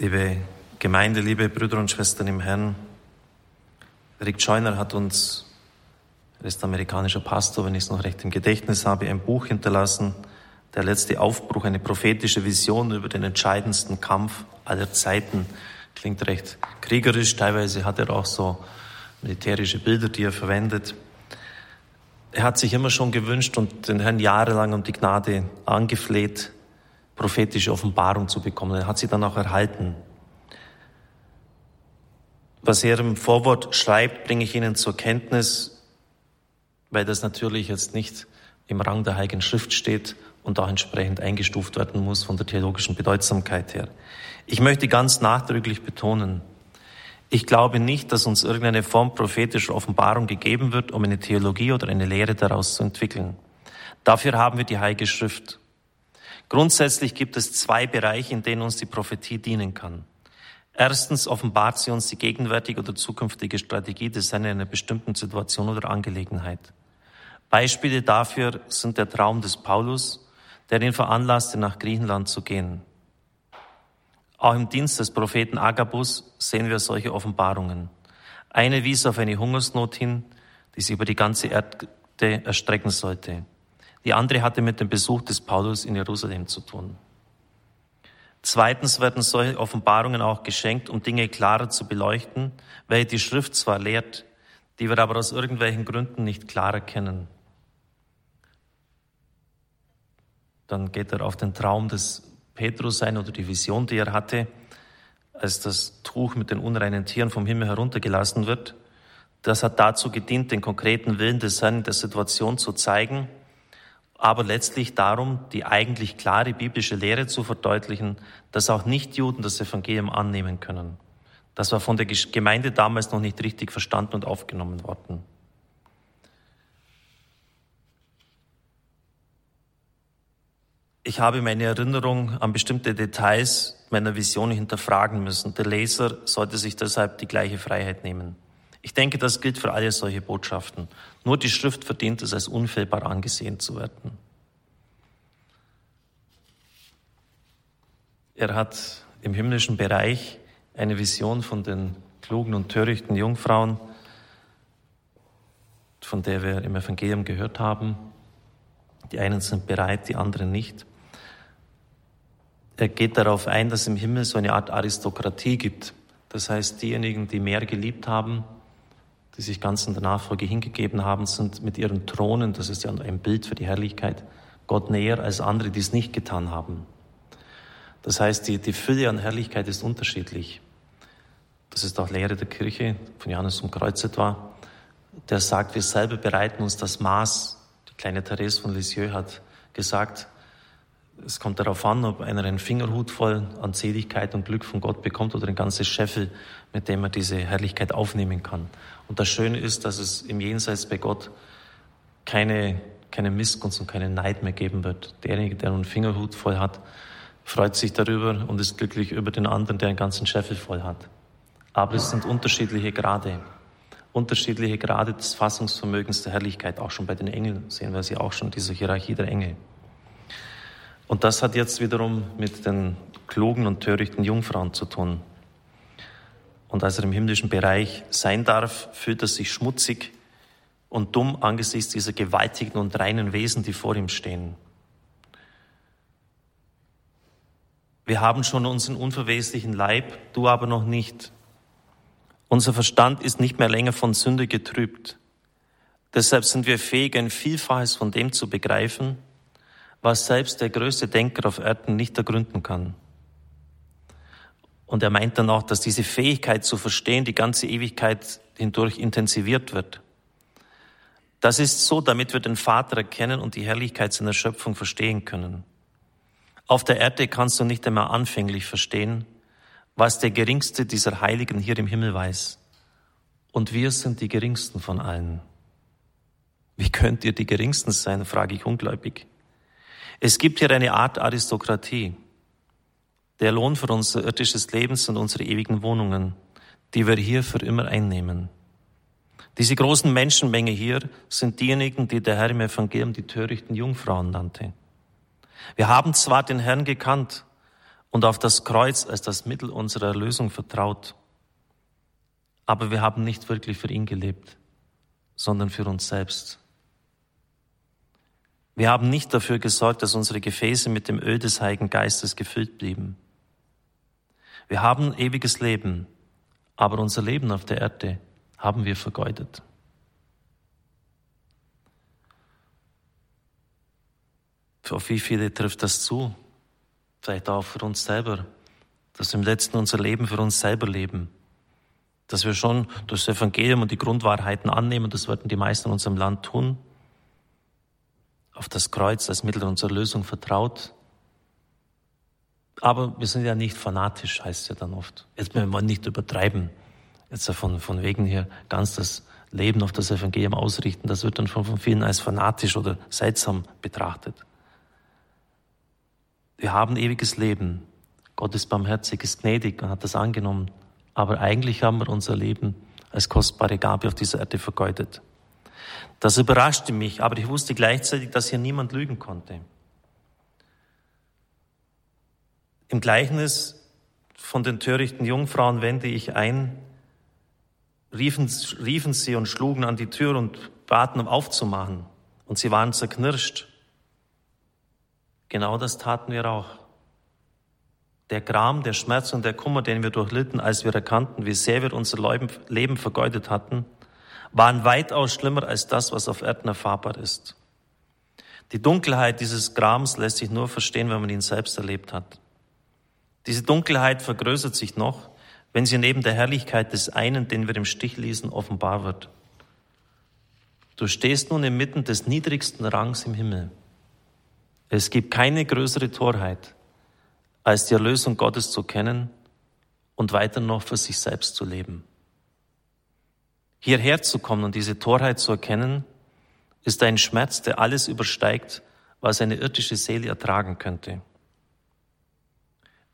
Liebe Gemeinde, liebe Brüder und Schwestern im Herrn, Rick Scheuner hat uns, er ist amerikanischer Pastor, wenn ich es noch recht im Gedächtnis habe, ein Buch hinterlassen, der letzte Aufbruch, eine prophetische Vision über den entscheidendsten Kampf aller Zeiten. Klingt recht kriegerisch, teilweise hat er auch so militärische Bilder, die er verwendet. Er hat sich immer schon gewünscht und den Herrn jahrelang um die Gnade angefleht, prophetische Offenbarung zu bekommen. Er hat sie dann auch erhalten. Was er im Vorwort schreibt, bringe ich Ihnen zur Kenntnis, weil das natürlich jetzt nicht im Rang der Heiligen Schrift steht und auch entsprechend eingestuft werden muss von der theologischen Bedeutsamkeit her. Ich möchte ganz nachdrücklich betonen, ich glaube nicht, dass uns irgendeine Form prophetischer Offenbarung gegeben wird, um eine Theologie oder eine Lehre daraus zu entwickeln. Dafür haben wir die Heilige Schrift. Grundsätzlich gibt es zwei Bereiche, in denen uns die Prophetie dienen kann. Erstens offenbart sie uns die gegenwärtige oder zukünftige Strategie des Herrn in einer bestimmten Situation oder Angelegenheit. Beispiele dafür sind der Traum des Paulus, der ihn veranlasste, nach Griechenland zu gehen. Auch im Dienst des Propheten Agabus sehen wir solche Offenbarungen. Eine wies auf eine Hungersnot hin, die sich über die ganze Erde erstrecken sollte. Die andere hatte mit dem Besuch des Paulus in Jerusalem zu tun. Zweitens werden solche Offenbarungen auch geschenkt, um Dinge klarer zu beleuchten, welche die Schrift zwar lehrt, die wir aber aus irgendwelchen Gründen nicht klar erkennen. Dann geht er auf den Traum des Petrus ein oder die Vision, die er hatte, als das Tuch mit den unreinen Tieren vom Himmel heruntergelassen wird. Das hat dazu gedient, den konkreten Willen des Herrn in der Situation zu zeigen aber letztlich darum, die eigentlich klare biblische Lehre zu verdeutlichen, dass auch Nichtjuden das Evangelium annehmen können. Das war von der Gemeinde damals noch nicht richtig verstanden und aufgenommen worden. Ich habe meine Erinnerung an bestimmte Details meiner Vision hinterfragen müssen. Der Leser sollte sich deshalb die gleiche Freiheit nehmen. Ich denke, das gilt für alle solche Botschaften. Nur die Schrift verdient es, als unfehlbar angesehen zu werden. Er hat im himmlischen Bereich eine Vision von den klugen und törichten Jungfrauen, von der wir im Evangelium gehört haben. Die einen sind bereit, die anderen nicht. Er geht darauf ein, dass im Himmel so eine Art Aristokratie gibt. Das heißt, diejenigen, die mehr geliebt haben, die sich ganz in der Nachfolge hingegeben haben, sind mit ihren Thronen, das ist ja ein Bild für die Herrlichkeit, Gott näher als andere, die es nicht getan haben. Das heißt, die, die Fülle an Herrlichkeit ist unterschiedlich. Das ist auch Lehre der Kirche von Johannes um Kreuz etwa. Der sagt, wir selber bereiten uns das Maß. Die kleine Therese von Lisieux hat gesagt, es kommt darauf an, ob einer einen Fingerhut voll an Seligkeit und Glück von Gott bekommt oder ein ganzes Scheffel, mit dem er diese Herrlichkeit aufnehmen kann. Und das Schöne ist, dass es im Jenseits bei Gott keine, keine Missgunst und keinen Neid mehr geben wird. Derjenige, der einen Fingerhut voll hat, freut sich darüber und ist glücklich über den anderen, der einen ganzen Scheffel voll hat. Aber es sind unterschiedliche Grade. Unterschiedliche Grade des Fassungsvermögens der Herrlichkeit. Auch schon bei den Engeln sehen wir sie auch schon, diese Hierarchie der Engel. Und das hat jetzt wiederum mit den klugen und törichten Jungfrauen zu tun. Und als er im himmlischen Bereich sein darf, fühlt er sich schmutzig und dumm angesichts dieser gewaltigen und reinen Wesen, die vor ihm stehen. Wir haben schon unseren unverweslichen Leib, du aber noch nicht. Unser Verstand ist nicht mehr länger von Sünde getrübt. Deshalb sind wir fähig, ein Vielfaches von dem zu begreifen, was selbst der größte Denker auf Erden nicht ergründen kann. Und er meint dann auch, dass diese Fähigkeit zu verstehen die ganze Ewigkeit hindurch intensiviert wird. Das ist so, damit wir den Vater erkennen und die Herrlichkeit seiner Schöpfung verstehen können. Auf der Erde kannst du nicht einmal anfänglich verstehen, was der geringste dieser Heiligen hier im Himmel weiß. Und wir sind die geringsten von allen. Wie könnt ihr die geringsten sein, frage ich ungläubig. Es gibt hier eine Art Aristokratie. Der Lohn für unser irdisches Leben sind unsere ewigen Wohnungen, die wir hier für immer einnehmen. Diese großen Menschenmenge hier sind diejenigen, die der Herr im Evangelium die törichten Jungfrauen nannte. Wir haben zwar den Herrn gekannt und auf das Kreuz als das Mittel unserer Erlösung vertraut. Aber wir haben nicht wirklich für ihn gelebt, sondern für uns selbst. Wir haben nicht dafür gesorgt, dass unsere Gefäße mit dem Öl des Heiligen Geistes gefüllt blieben. Wir haben ewiges Leben, aber unser Leben auf der Erde haben wir vergeudet. Für wie viele trifft das zu? Vielleicht auch für uns selber, dass wir im letzten unser Leben für uns selber leben. Dass wir schon das Evangelium und die Grundwahrheiten annehmen, das werden die meisten in unserem Land tun. Auf das Kreuz als Mittel unserer Lösung vertraut. Aber wir sind ja nicht fanatisch, heißt es ja dann oft. Jetzt wollen wir nicht übertreiben. Jetzt von, von wegen hier ganz das Leben auf das Evangelium ausrichten. Das wird dann schon von vielen als fanatisch oder seltsam betrachtet. Wir haben ewiges Leben. Gott ist barmherzig, ist gnädig und hat das angenommen. Aber eigentlich haben wir unser Leben als kostbare Gabe auf dieser Erde vergeudet. Das überraschte mich, aber ich wusste gleichzeitig, dass hier niemand lügen konnte. Im Gleichnis von den törichten Jungfrauen wende ich ein, riefen, riefen sie und schlugen an die Tür und baten, um aufzumachen. Und sie waren zerknirscht. Genau das taten wir auch. Der Gram, der Schmerz und der Kummer, den wir durchlitten, als wir erkannten, wie sehr wir unser Leben vergeudet hatten, waren weitaus schlimmer als das, was auf Erden erfahrbar ist. Die Dunkelheit dieses Grams lässt sich nur verstehen, wenn man ihn selbst erlebt hat. Diese Dunkelheit vergrößert sich noch, wenn sie neben der Herrlichkeit des einen, den wir im Stich ließen, offenbar wird. Du stehst nun inmitten des niedrigsten Rangs im Himmel. Es gibt keine größere Torheit, als die Erlösung Gottes zu kennen und weiter noch für sich selbst zu leben. Hierher zu kommen und diese Torheit zu erkennen, ist ein Schmerz, der alles übersteigt, was eine irdische Seele ertragen könnte.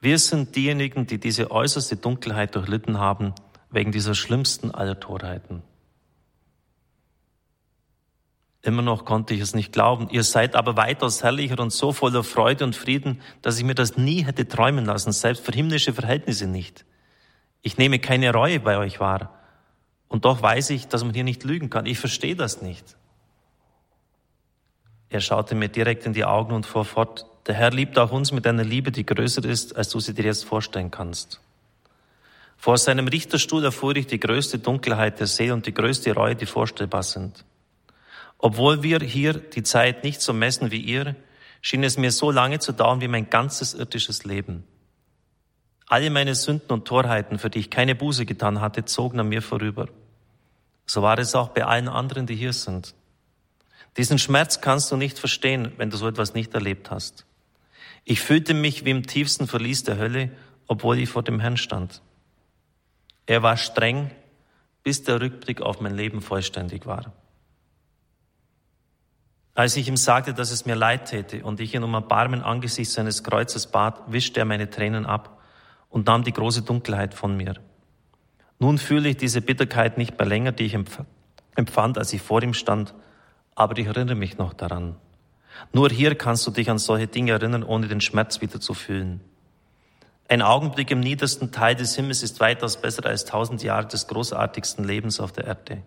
Wir sind diejenigen, die diese äußerste Dunkelheit durchlitten haben, wegen dieser schlimmsten aller Torheiten. Immer noch konnte ich es nicht glauben. Ihr seid aber weitaus herrlicher und so voller Freude und Frieden, dass ich mir das nie hätte träumen lassen, selbst für himmlische Verhältnisse nicht. Ich nehme keine Reue bei euch wahr. Und doch weiß ich, dass man hier nicht lügen kann. Ich verstehe das nicht. Er schaute mir direkt in die Augen und fuhr fort, der Herr liebt auch uns mit einer Liebe, die größer ist, als du sie dir jetzt vorstellen kannst. Vor seinem Richterstuhl erfuhr ich die größte Dunkelheit der See und die größte Reue, die vorstellbar sind. Obwohl wir hier die Zeit nicht so messen wie ihr, schien es mir so lange zu dauern wie mein ganzes irdisches Leben. Alle meine Sünden und Torheiten, für die ich keine Buße getan hatte, zogen an mir vorüber. So war es auch bei allen anderen, die hier sind. Diesen Schmerz kannst du nicht verstehen, wenn du so etwas nicht erlebt hast. Ich fühlte mich wie im tiefsten Verlies der Hölle, obwohl ich vor dem Herrn stand. Er war streng, bis der Rückblick auf mein Leben vollständig war. Als ich ihm sagte, dass es mir leid täte und ich ihn um Erbarmen angesichts seines Kreuzes bat, wischte er meine Tränen ab und nahm die große Dunkelheit von mir. Nun fühle ich diese Bitterkeit nicht mehr länger, die ich empfand, als ich vor ihm stand, aber ich erinnere mich noch daran. Nur hier kannst du dich an solche Dinge erinnern, ohne den Schmerz wieder zu fühlen. Ein Augenblick im niedersten Teil des Himmels ist weitaus besser als tausend Jahre des großartigsten Lebens auf der Erde.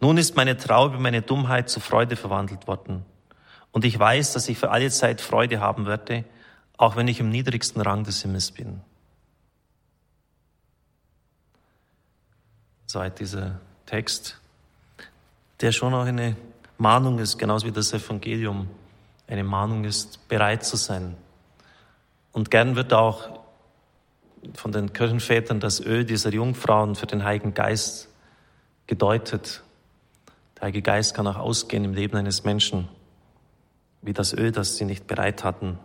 Nun ist meine Traube, meine Dummheit zu Freude verwandelt worden. Und ich weiß, dass ich für alle Zeit Freude haben werde, auch wenn ich im niedrigsten Rang des Himmels bin. Soweit dieser Text, der schon auch eine Mahnung ist, genauso wie das Evangelium eine Mahnung ist, bereit zu sein. Und gern wird auch von den Kirchenvätern das Öl dieser Jungfrauen für den Heiligen Geist gedeutet. Der Heilige Geist kann auch ausgehen im Leben eines Menschen, wie das Öl, das sie nicht bereit hatten,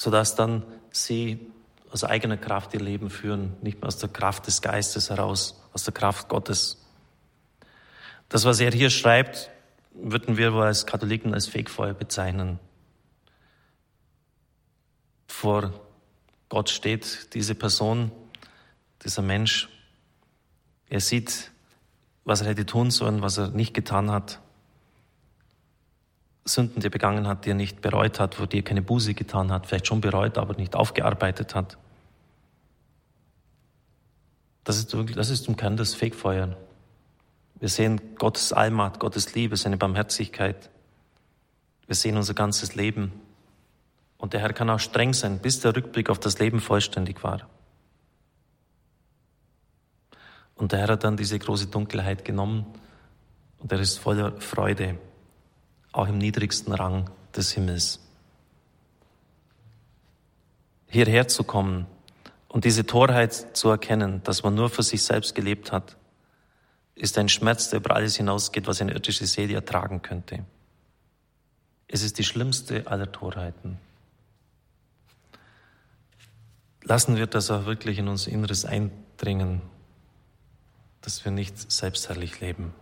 sodass dann sie aus eigener Kraft ihr Leben führen, nicht mehr aus der Kraft des Geistes heraus, aus der Kraft Gottes. Das, was er hier schreibt, würden wir wohl als Katholiken als Fegfeuer bezeichnen. Vor Gott steht diese Person, dieser Mensch. Er sieht was er hätte tun sollen, was er nicht getan hat. Sünden, die er begangen hat, die er nicht bereut hat, wo die er keine Buße getan hat, vielleicht schon bereut, aber nicht aufgearbeitet hat. Das ist, das ist im Kern das Fegfeuer. Wir sehen Gottes Allmacht, Gottes Liebe, seine Barmherzigkeit. Wir sehen unser ganzes Leben. Und der Herr kann auch streng sein, bis der Rückblick auf das Leben vollständig war. Und der Herr hat dann diese große Dunkelheit genommen und er ist voller Freude, auch im niedrigsten Rang des Himmels. Hierher zu kommen und diese Torheit zu erkennen, dass man nur für sich selbst gelebt hat, ist ein Schmerz, der über alles hinausgeht, was eine irdische Seele ertragen könnte. Es ist die schlimmste aller Torheiten. Lassen wir das auch wirklich in unser Inneres eindringen dass wir nicht selbstherrlich leben.